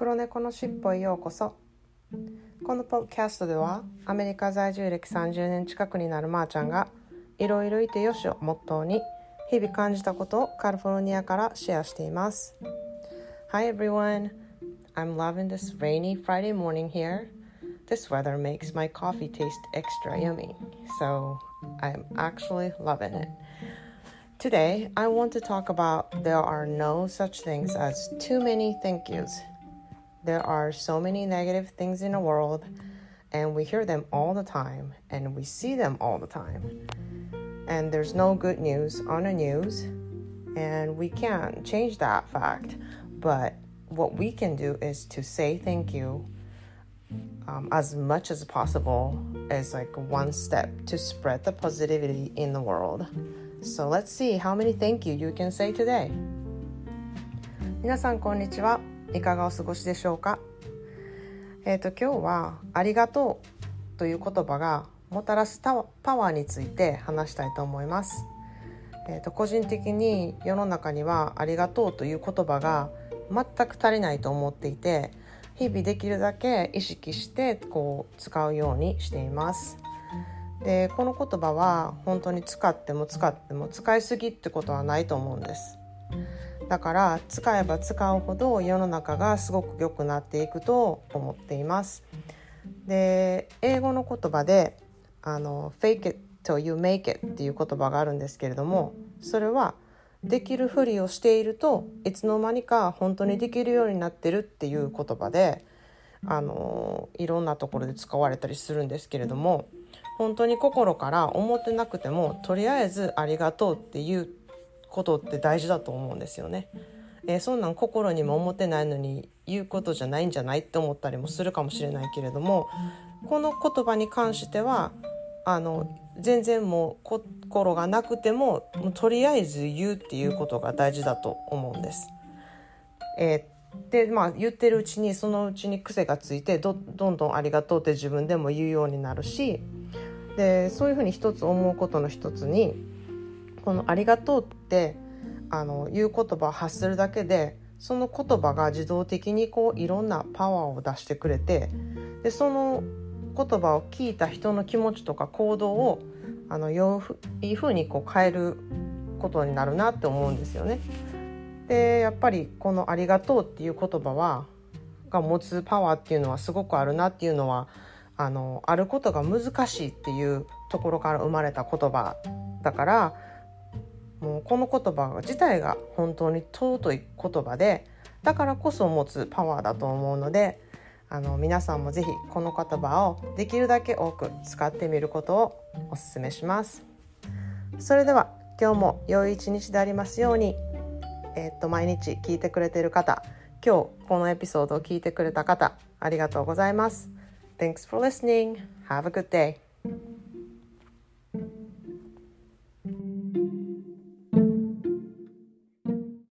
黒猫のしっぽへようこそこのポッドキャストではアメリカ在住歴30年近くになるまーちゃんがいろいろいてよしをモットーに日々感じたことをカリフォルニアからシェアしています Hi everyone I'm loving this rainy Friday morning here This weather makes my coffee taste extra yummy so I'm actually loving it Today, I want to talk about there are no such things as too many thank yous. There are so many negative things in the world, and we hear them all the time, and we see them all the time. And there's no good news on the news, and we can't change that fact. But what we can do is to say thank you um, as much as possible as like one step to spread the positivity in the world. So let's see how many thank you you can say today. 皆さんこんにちは。 いかがお過ごしでしょうか？えっ、ー、と今日はありがとうという言葉がもたらすパワーについて話したいと思います。えーと、個人的に世の中にはありがとうという言葉が全く足りないと思っていて日々できるだけ意識してこう使うようにしています。でこの言葉は本当に使っても使っても使いすぎってことはないと思うんですだから使えば使うほど世の中がすごく良くなっていくと思っています。で英語の言葉であの fake it till you make it っていう言葉があるんですけれどもそれはできるふりをしているといつの間にか本当にできるようになってるっていう言葉であのいろんなところで使われたりするんですけれども本当に心から思ってなくてもとりあえずありがとうっていうことって大事だと思うんですよね。えー、そんなん心にも思ってないのに言うことじゃないんじゃないって思ったりもするかもしれないけれどもこの言葉に関してはあの全然もう心がなくてももうとりあえず言うっていうことが大事だと思うんです。えー、でまあ言ってるうちにそのうちに癖がついてどどんどんありがとうって自分でも言うようになるしでそういうふうに一つ思うことの一つにこの「ありがとう」ってあの言う言葉を発するだけでその言葉が自動的にこういろんなパワーを出してくれてでその言葉を聞いた人の気持ちとか行動をあのいいふうにこう変えることになるなって思うんですよね。でやっぱりこの「ありがとう」っていう言葉はが持つパワーっていうのはすごくあるなっていうのはあのあることが難しいっていうところから生まれた言葉だからもうこの言葉自体が本当に尊い言葉でだからこそ持つパワーだと思うのであの皆さんも是非この言葉をできるだけ多く使ってみることをおすすめします。それでは今日も良い一日でありますように、えー、っと毎日聞いてくれている方今日このエピソードを聞いてくれた方ありがとうございます。Thanks for listening. Have a good day.